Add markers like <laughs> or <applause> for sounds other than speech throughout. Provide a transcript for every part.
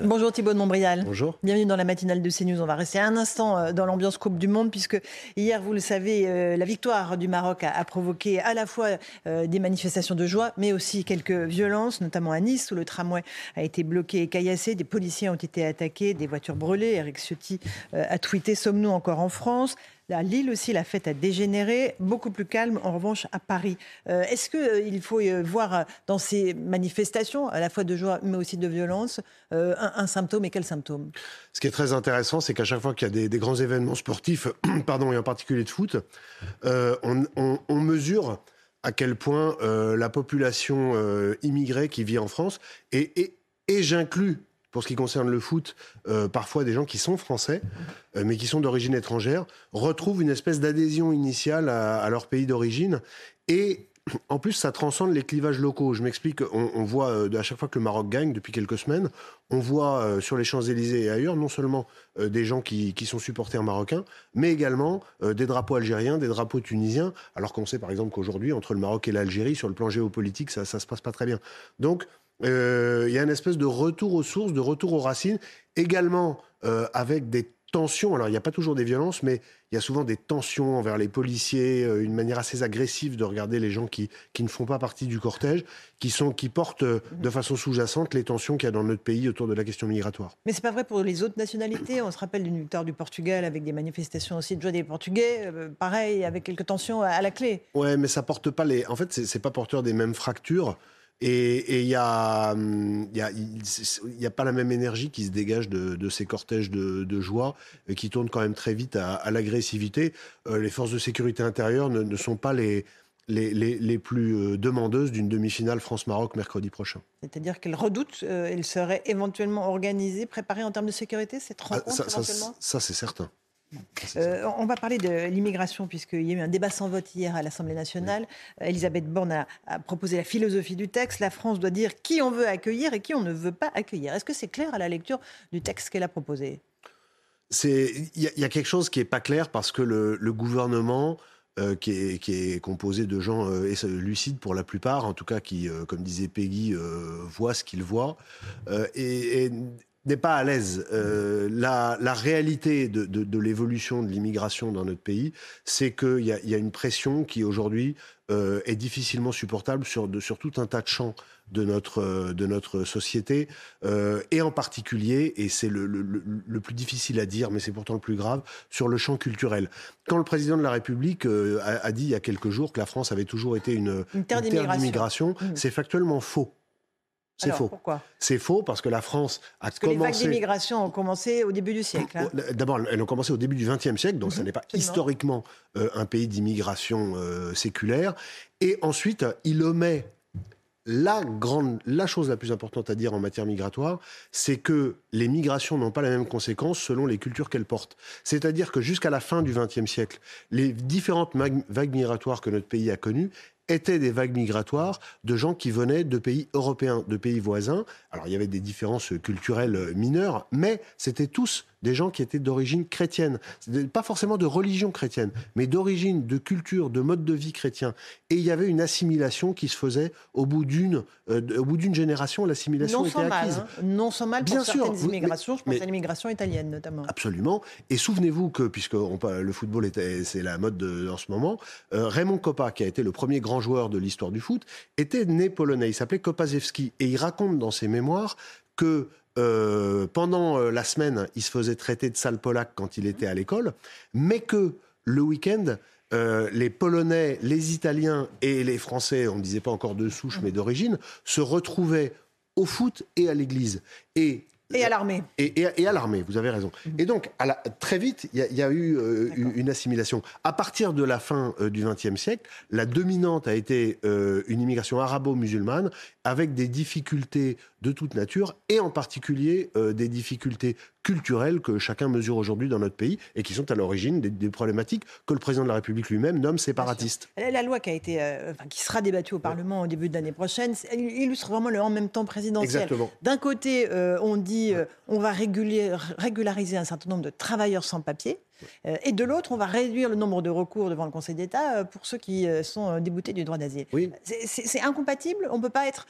Bonjour Thibault de Montbrial. Bonjour. Bienvenue dans la matinale de CNews. On va rester un instant euh, dans l'ambiance Coupe du Monde puisque hier, vous le savez, euh, la victoire du Maroc a, provoqué à la fois euh, des manifestations de joie, mais aussi quelques violences, notamment à Nice où le tramway a été bloqué et caillassé, des policiers ont été attaqués, des voitures brûlées. Eric Ciotti a tweeté Sommes-nous encore en France? À Lille aussi, la fête a dégénéré, beaucoup plus calme en revanche à Paris. Euh, est-ce qu'il euh, faut euh, voir dans ces manifestations, à la fois de joie mais aussi de violence, un, symptôme et quel symptôme? Ce qui est très intéressant, c'est qu'à chaque fois qu'il y a des, grands événements sportifs, <clears throat> pardon, et en particulier de foot, on, mesure à quel point la population immigrée qui vit en France, et j'inclus pour ce qui concerne le foot, euh, parfois des gens qui sont français, euh, mais qui sont d'origine étrangère, retrouvent une espèce d'adhésion initiale à, leur pays d'origine. Et en plus, ça transcende les clivages locaux. Je m'explique, on, voit euh, à chaque fois que le Maroc gagne depuis quelques semaines, on voit sur les Champs-Élysées et ailleurs non seulement des gens qui, sont supporters marocains, mais également des drapeaux algériens, des drapeaux tunisiens, alors qu'on sait par exemple qu'aujourd'hui, entre le Maroc et l'Algérie, sur le plan géopolitique, ça ne se passe pas très bien. Donc, euh, il y a une espèce de retour aux sources, de retour aux racines, également euh, avec des tensions. Alors, il n'y a pas toujours des violences, mais il y a souvent des tensions envers les policiers, euh, une manière assez agressive de regarder les gens qui, qui ne font pas partie du cortège, qui, sont, qui portent de façon sous-jacente les tensions qu'il y a dans notre pays autour de la question migratoire. Mais c'est pas vrai pour les autres nationalités. On se rappelle d'une victoire du Portugal avec des manifestations aussi de joie des Portugais, pareil, avec quelques tensions à, la clé. Ouais, mais ça porte pas les. En fait, c'est pas porteur des mêmes fractures. Et il n'y a, y a, y a, pas la même énergie qui se dégage de, ces cortèges de, joie, euh, qui tournent quand même très vite à, l'agressivité. Euh, les forces de sécurité intérieure ne, sont pas les, les, les, plus euh, demandeuses d'une demi-finale France-Maroc mercredi prochain. C'est-à-dire qu'elles redoutent, elles seraient éventuellement organisées, préparées en termes de sécurité, cette ah, rencontre ça, ça, ça c'est certain. Euh, on va parler de l'immigration, puisqu'il y a eu un débat sans vote hier à l'Assemblée nationale. Elisabeth Borne a, proposé la philosophie du texte. La France doit dire qui on veut accueillir et qui on ne veut pas accueillir. Est-ce que c'est clair à la lecture du texte qu'elle a proposé? Il y, a quelque chose qui n'est pas clair parce que le, gouvernement. Euh, qui, est, composé de gens euh, lucides pour la plupart, en tout cas qui, comme disait Peggy, voient ce qu'ils voient, et, n'est pas à l'aise. Euh, la, réalité de, l'évolution de l'immigration dans notre pays, c'est qu'il y, y, a une pression qui aujourd'hui euh, est difficilement supportable sur, sur, tout un tas de champs de notre, de notre société, euh, et en particulier, et c'est le, le, plus difficile à dire, mais c'est pourtant le plus grave, sur le champ culturel. Quand le président de la République a, dit il y a quelques jours que la France avait toujours été une, une terre d'immigration, mmh. c'est factuellement faux. C'est faux. Pourquoi C'est faux parce que la France a parce que les vagues d'immigration ont commencé au début du siècle. Hein. D'abord, elles ont commencé au début du XXe siècle, donc ce mhm. n'est pas historiquement euh, un pays d'immigration euh, séculaire. Et ensuite, il omet la grande, la chose la plus importante à dire en matière migratoire, c'est que les migrations n'ont pas la même conséquence selon les cultures qu'elles portent. C'est-à-dire que jusqu'à la fin du XXe siècle, les différentes vagues migratoires que notre pays a connues étaient des vagues migratoires de gens qui venaient de pays européens, de pays voisins. Alors il y avait des différences culturelles mineures, mais c'était tous des gens qui étaient d'origine chrétienne. Pas forcément de religion chrétienne, mais d'origine, de culture, de mode de vie chrétien. Et il y avait une assimilation qui se faisait au bout d'une euh, au bout d'une génération. L'assimilation était acquise. Mal, hein. Non sans mal pour Bien certaines sûr, immigrations. je pense à l'immigration italienne notamment. Absolument. Et souvenez-vous que, puisque le football c'est la mode en ce moment, euh, Raymond Kopa, qui a été le premier grand joueur de l'histoire du foot, était né polonais. Il s'appelait Kopaszewski. Et il raconte dans ses mémoires que euh, pendant euh, la semaine, il se faisait traiter de sale polac quand il était à l'école, mais que le week-end, euh, les Polonais, les Italiens et les Français, on ne disait pas encore de souche mais d'origine, se retrouvaient au foot et à l'église. Et Et à l'armée. Et, à l'armée, vous avez raison. Mhm. Et donc, à la, très vite, il y, a eu euh, une assimilation. À partir de la fin euh, du XXe siècle, la dominante a été euh, une immigration arabo-musulmane avec des difficultés de toute nature et en particulier des difficultés culturelles que chacun mesure aujourd'hui dans notre pays et qui sont à l'origine des, problématiques que le président de la République lui-même nomme séparatistes. La loi qui, a été, qui sera débattue au Parlement au début de l'année prochaine illustre vraiment le en même temps présidentiel. D'un côté, on dit euh, on va régulariser un certain nombre de travailleurs sans papier. Euh, et de l'autre, on va réduire le nombre de recours devant le Conseil d'État euh, pour ceux qui sont déboutés du droit d'asile. Oui. C'est incompatible? On ne peut pas être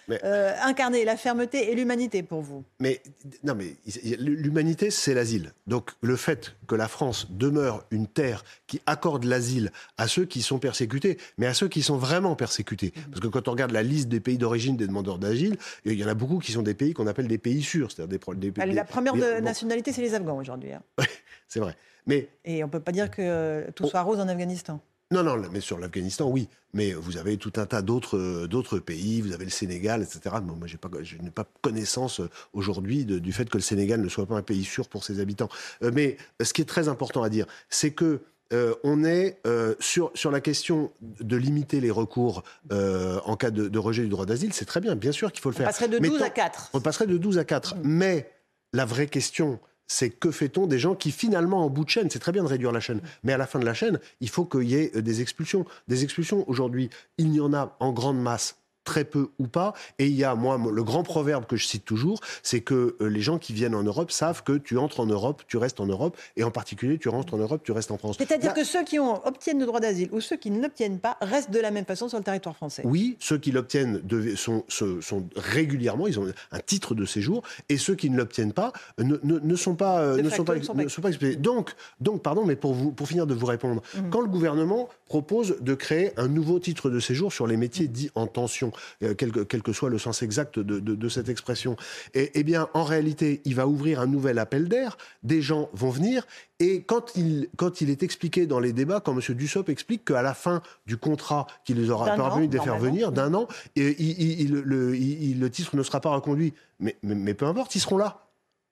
incarné la fermeté et l'humanité pour vous. Mais non, mais l'humanité, c'est l'asile. Donc le fait que la France demeure une terre qui accorde l'asile à ceux qui sont persécutés, mais à ceux qui sont vraiment persécutés. Mm-hmm. Parce que quand on regarde la liste des pays d'origine des demandeurs d'asile, il y en a beaucoup qui sont des pays qu'on appelle des pays sûrs, c'est-à-dire des, bah, la première nationalité, c'est les Afghans aujourd'hui. Hein. <laughs> c'est vrai. Mais... Et on ne peut pas dire que tout soit rose en Afghanistan. Non, non, mais sur l'Afghanistan, oui. Mais vous avez tout un tas d'autres d'autres pays. Vous avez le Sénégal, etc. moi, pas, je n'ai pas connaissance euh, aujourd'hui du fait que le Sénégal ne soit pas un pays sûr pour ses habitants. Euh, mais ce qui est très important à dire, c'est que euh, on est sur, sur la question de limiter les recours en cas de, rejet du droit d'asile, c'est très bien, bien sûr qu'il faut le faire. On passerait de 12 à 4. On passerait de 12 à 4. Mais la vraie question, c'est que fait-on des gens qui finalement en bout de chaîne, c'est très bien de réduire la chaîne, mais à la fin de la chaîne, il faut qu'il y ait des expulsions. Des expulsions aujourd'hui, il y en a en grande masse très peu ou pas. Et il y a, moi, le grand proverbe que je cite toujours, c'est que euh, les gens qui viennent en Europe savent que tu entres en Europe, tu restes en Europe, et en particulier, tu rentres en Europe, tu restes en France. C'est-à-dire que ceux qui ont, obtiennent le droit d'asile ou ceux qui ne l'obtiennent pas restent de la même façon sur le territoire français Oui, ceux qui l'obtiennent sont, sont, régulièrement, ils ont un titre de séjour, et ceux qui ne l'obtiennent pas ne, ne, sont pas, euh, ne, sont pas, ne sont pas expulsés. Donc, donc, pardon, mais pour, vous, pour finir de vous répondre, mmh. quand le gouvernement propose de créer un nouveau titre de séjour sur les métiers dits en tension, euh, quel que, soit le sens exact de, cette expression. Et, eh bien, en réalité, il va ouvrir un nouvel appel d'air, des gens vont venir, et quand il, quand il est expliqué dans les débats, quand M. Dussopt explique qu'à la fin du contrat qui les aura permis de faire venir, d'un an, et, il, le, le, titre ne sera pas reconduit. mais, mais peu importe, ils seront là.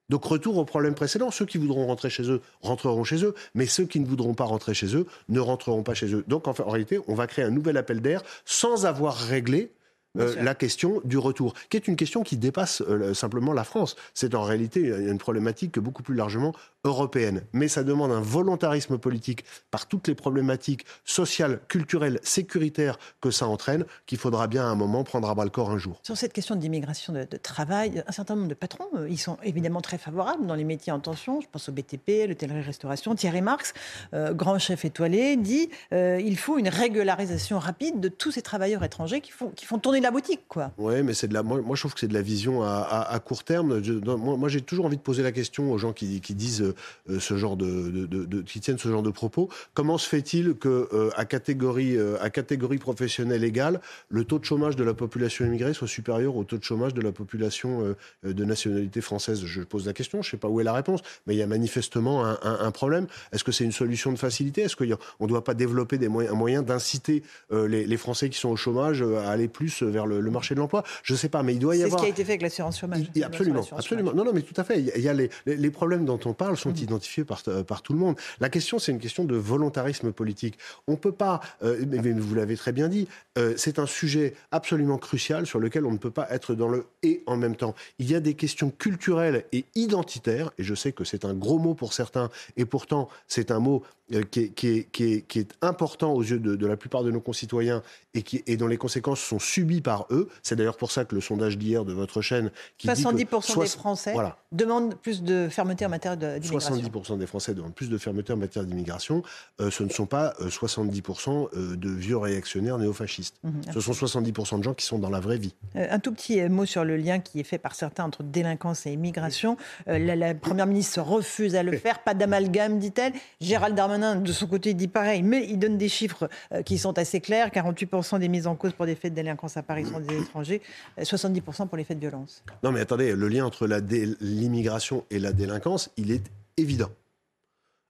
Donc retour au problème précédent, ceux qui voudront rentrer chez eux rentreront chez eux, mais ceux qui ne voudront pas rentrer chez eux ne rentreront pas chez eux. Donc en, en réalité, on va créer un nouvel appel d'air sans avoir réglé la question du retour, qui est une question qui dépasse euh, simplement la France. C'est en réalité une problématique beaucoup plus largement européenne. Mais ça demande un volontarisme politique par toutes les problématiques sociales, culturelles, sécuritaires que ça entraîne, qu'il faudra bien à un moment prendre à bras le corps un jour. Sur cette question d'immigration de, travail, un certain nombre de patrons, euh, ils sont évidemment très favorables dans les métiers en tension. Je pense au BTP, l'hôtellerie-restauration. Thierry Marx, grand chef étoilé, dit il faut une régularisation rapide de tous ces travailleurs étrangers qui font, qui font tourner la boutique, quoi. Oui, mais c'est de la. Moi, je trouve que c'est de la vision à, court terme. moi, j'ai toujours envie de poser la question aux gens qui, disent euh, ce genre de, qui tiennent ce genre de propos. Comment se fait-il que euh, à catégorie euh, à catégorie professionnelle égale, le taux de chômage de la population immigrée soit supérieur au taux de chômage de la population de nationalité française? Je pose la question. Je ne sais pas où est la réponse, mais il y a manifestement un, problème. Est-ce que c'est une solution de facilité? Est-ce qu'on ne doit pas développer des moyens, un moyen d'inciter les, les Français qui sont au chômage à aller plus vers le, marché de l'emploi. Je ne sais pas, mais il doit y avoir. C'est ce qui a été fait avec l'assurance chômage. absolument, absolument. Non, non, mais tout à fait. Il y a les, les problèmes dont on parle sont mm. identifiés par, euh, par tout le monde. La question, c'est une question de volontarisme politique. On ne peut pas, euh, mais vous l'avez très bien dit, euh, c'est un sujet absolument crucial sur lequel on ne peut pas être dans le et en même temps. Il y a des questions culturelles et identitaires, et je sais que c'est un gros mot pour certains, et pourtant c'est un mot qui est, qui, est, qui, est, important aux yeux de, la plupart de nos concitoyens et, qui, et dont les conséquences sont subies par eux. C'est d'ailleurs pour ça que le sondage d'hier de votre chaîne... Qui 70% dit que des Français demandent plus de fermeté en matière d'immigration. 70% des Français demandent plus de fermeté en matière d'immigration. Euh, ce ne sont pas 70% euh, de vieux réactionnaires néofascistes. Mhm, ce sont 70% de gens qui sont dans la vraie vie. Euh, un tout petit mot sur le lien qui est fait par certains entre délinquance et immigration. La, la, Première ministre refuse à le <laughs> faire. Pas d'amalgame, dit-elle. Gérald Darmanin de son côté, dit pareil, mais il donne des chiffres euh, qui sont assez clairs. 48% des mises en cause pour des faits de délinquance à Paris sont des étrangers, 70% euh, pour les faits de violence. Non, mais attendez, le lien entre l'immigration et la délinquance, il est évident.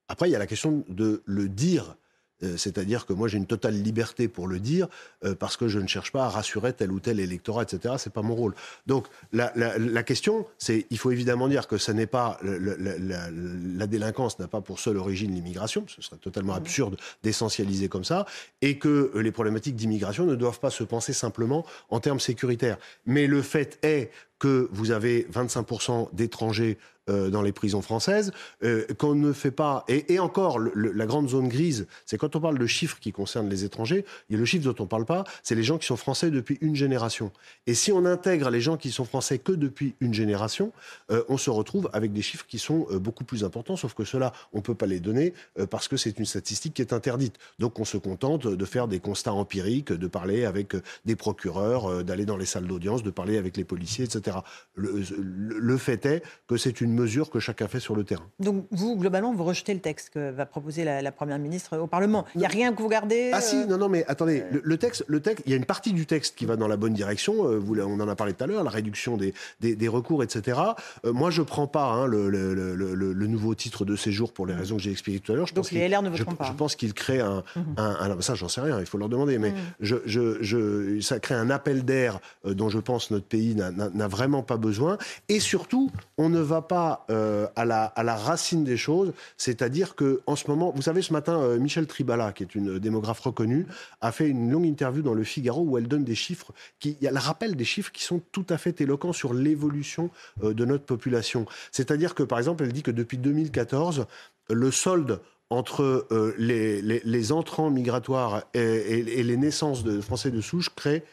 Après, il y a la question de le dire Euh, c'est-à-dire que moi j'ai une totale liberté pour le dire euh, parce que je ne cherche pas à rassurer tel ou tel électorat, etc. C'est pas mon rôle. Donc la, question, c'est il faut évidemment dire que ça n'est pas la, délinquance n'a pas pour seule origine l'immigration. Ce serait totalement mmh. absurde d'essentialiser comme ça et que les problématiques d'immigration ne doivent pas se penser simplement en termes sécuritaires. Mais le fait est que vous avez 25% d'étrangers euh, dans les prisons françaises, euh, qu'on ne fait pas. Et, encore, la grande zone grise, c'est quand on parle de chiffres qui concernent les étrangers, il y a le chiffre dont on ne parle pas, c'est les gens qui sont français depuis une génération. Et si on intègre les gens qui sont français que depuis une génération, euh, on se retrouve avec des chiffres qui sont beaucoup plus importants, sauf que cela, on ne peut pas les donner parce que c'est une statistique qui est interdite. Donc on se contente de faire des constats empiriques, de parler avec des procureurs, d'aller dans les salles d'audience, de parler avec les policiers, etc. Le, le fait est que c'est une mesures que chacun fait sur le terrain. Donc vous, globalement, vous rejetez le texte que va proposer la, Première ministre au Parlement. Il n'y a rien que vous gardez Ah si, euh, non, non, mais attendez, le, texte, le texte, il y a une partie du texte qui va dans la bonne direction, euh, vous, on en a parlé tout à l'heure, la réduction des, des, recours, etc. Euh, moi, je ne prends pas hein, le, le, nouveau titre de séjour pour les mm. raisons que j'ai expliquées tout à l'heure. Donc les LR ne voteront je, pas Je pense qu'il crée un, mm-hmm. un, Ça, j'en sais rien, il faut leur demander, mais mm. je, je, je, ça crée un appel d'air dont je pense notre pays n'a vraiment pas besoin. Et surtout, on ne va pas à la à la racine des choses, c'est-à-dire que en ce moment, vous savez, ce matin, euh, Michel Tribala, qui est une démographe reconnue, a fait une longue interview dans Le Figaro où elle donne des chiffres, qui, elle rappelle des chiffres qui sont tout à fait éloquents sur l'évolution euh, de notre population. C'est-à-dire que, par exemple, elle dit que depuis 2014, le solde entre euh, les, entrants migratoires et, les naissances de Français de souche crée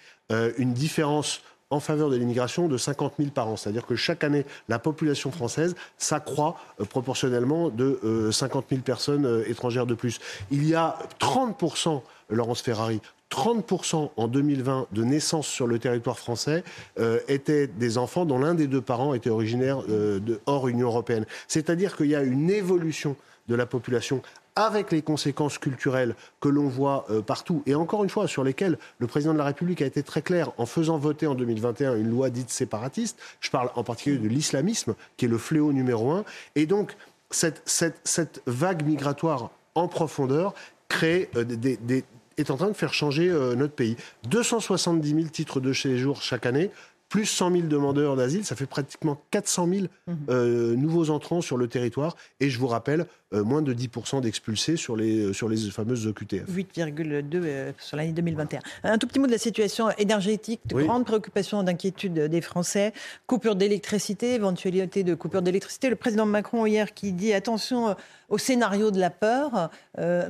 une différence en faveur de l'immigration de 50 000 par an. C'est-à-dire que chaque année, la population française s'accroît euh, proportionnellement de 50 euh, 000 personnes euh, étrangères de plus. Il y a 30 Laurence Ferrari, 30% en 2020 de naissances sur le territoire français étaient des enfants dont l'un des deux parents était originaire hors Union européenne. C'est-à-dire qu'il y a une évolution de la population avec les conséquences culturelles que l'on voit euh, partout, et encore une fois, sur lesquelles le président de la République a été très clair en faisant voter en 2021 une loi dite séparatiste. Je parle en particulier de l'islamisme, qui est le fléau numéro un. Et donc, cette, vague migratoire en profondeur crée euh, est en train de faire changer euh, notre pays. 270 000 titres de séjour chaque année plus 100 000 demandeurs d'asile, ça fait pratiquement 400 000 mhm. euh, nouveaux entrants sur le territoire. Et je vous rappelle, euh, moins de 10% d'expulsés sur les, sur les fameuses OQTF. 8,2 euh, sur l'année 2021. Un tout petit mot de la situation énergétique, de grande préoccupation, d'inquiétude des Français. Coupure d'électricité, éventualité de coupure d'électricité. Le président Macron hier qui dit attention au scénario de la peur,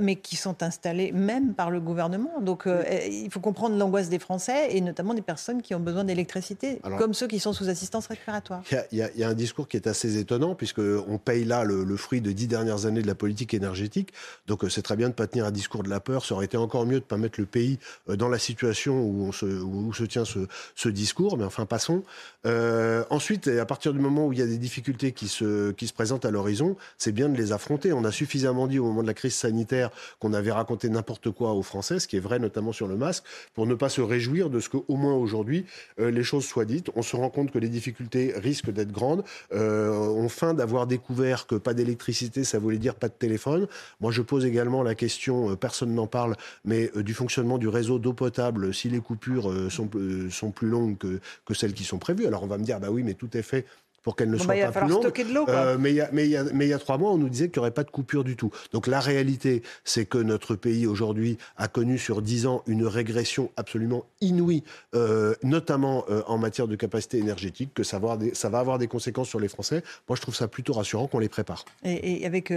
mais qui sont installés même par le gouvernement. Donc il faut comprendre l'angoisse des Français et notamment des personnes qui ont besoin d'électricité comme ceux qui sont sous assistance respiratoire. Il y, a un discours qui est assez étonnant, puisqu'on paye là le, fruit de dix dernières années de la politique énergétique. Donc euh, c'est très bien de ne pas tenir un discours de la peur. Ça aurait été encore mieux de ne pas mettre le pays euh, dans la situation où, on se, où se tient ce, discours. Mais enfin, passons. Euh, ensuite, à partir du moment où il y a des difficultés qui se, qui se présentent à l'horizon, c'est bien de les affronter. On a suffisamment dit au moment de la crise sanitaire qu'on avait raconté n'importe quoi aux Français, ce qui est vrai notamment sur le masque, pour ne pas se réjouir de ce qu'au moins aujourd'hui, les choses soient on se rend compte que les difficultés risquent d'être grandes. Euh, on feint d'avoir découvert que pas d'électricité, ça voulait dire pas de téléphone. Moi, je pose également la question, euh, personne n'en parle, mais euh, du fonctionnement du réseau d'eau potable, si les coupures sont, sont plus longues que, que celles qui sont prévues. Alors on va me dire, bah oui, mais tout est fait pour qu'elle ne soit bah, pas plus longue. Euh, mais, il y a, mais, mais il y a trois mois, on nous disait qu'il n'y aurait pas de coupure du tout. Donc la réalité, c'est que notre pays aujourd'hui a connu sur dix ans une régression absolument inouïe, euh, notamment euh, en matière de capacité énergétique, que ça va, avoir des, ça va avoir des conséquences sur les Français. Moi, je trouve ça plutôt rassurant qu'on les prépare. Et, avec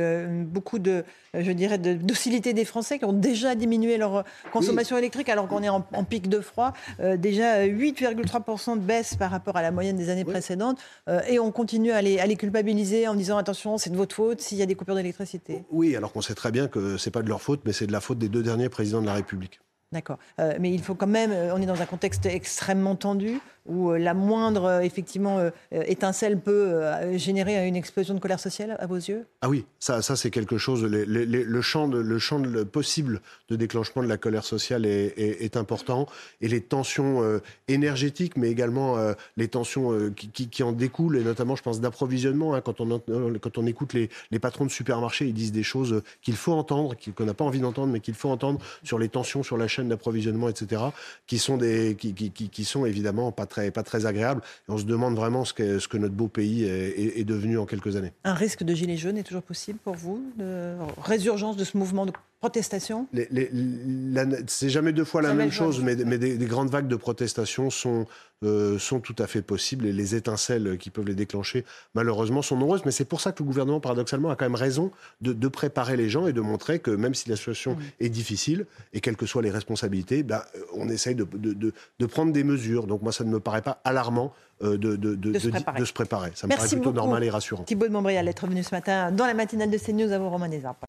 beaucoup de, je dirais, de docilité des Français qui ont déjà diminué leur consommation électrique alors qu'on est en, pic de froid. déjà 8,3% de baisse par rapport à la moyenne des années précédentes. Et on continue à les, culpabiliser en disant attention, c'est de votre faute s'il y a des coupures d'électricité. Oui, alors qu'on sait très bien que c'est pas de leur faute, mais c'est de la faute des deux derniers présidents de la République. D'accord. Euh, mais il faut quand même, euh, on est dans un contexte extrêmement tendu où euh, la moindre effectivement étincelle peut générer une explosion de colère sociale à vos yeux? Ah oui, ça, ça c'est quelque chose. le champ, le champ possible de déclenchement de la colère sociale est, important et les tensions énergétiques, mais également les tensions qui, en découlent et notamment, je pense, d'approvisionnement. Hein, quand on quand on écoute les, les, patrons de supermarchés, ils disent des choses qu'il faut entendre, qu'on n'a pas envie d'entendre, mais qu'il faut entendre sur les tensions sur la chaîne d'approvisionnement, etc., qui sont, des, qui, sont évidemment pas très, pas très agréables. Et on se demande vraiment ce que, ce que notre beau pays est, devenu en quelques années. Un risque de gilet jaune est toujours possible pour vous résurgence de ce mouvement de protestation C'est jamais deux fois la même chose, mais, mais des, grandes vagues de protestation sont, euh, sont tout à fait possibles et les étincelles qui peuvent les déclencher, malheureusement, sont nombreuses. Mais c'est pour ça que le gouvernement, paradoxalement, a quand même raison de, de préparer les gens et de montrer que même si la situation est difficile et quelles que soient les responsabilités, bah, on essaye de, de, de, prendre des mesures. Donc moi, ça ne me paraît pas alarmant euh, de, se préparer. Ça me paraît plutôt normal et rassurant. Thibault de Montbrial, être venu ce matin dans la matinale de CNews à vous, Romain Desarpes.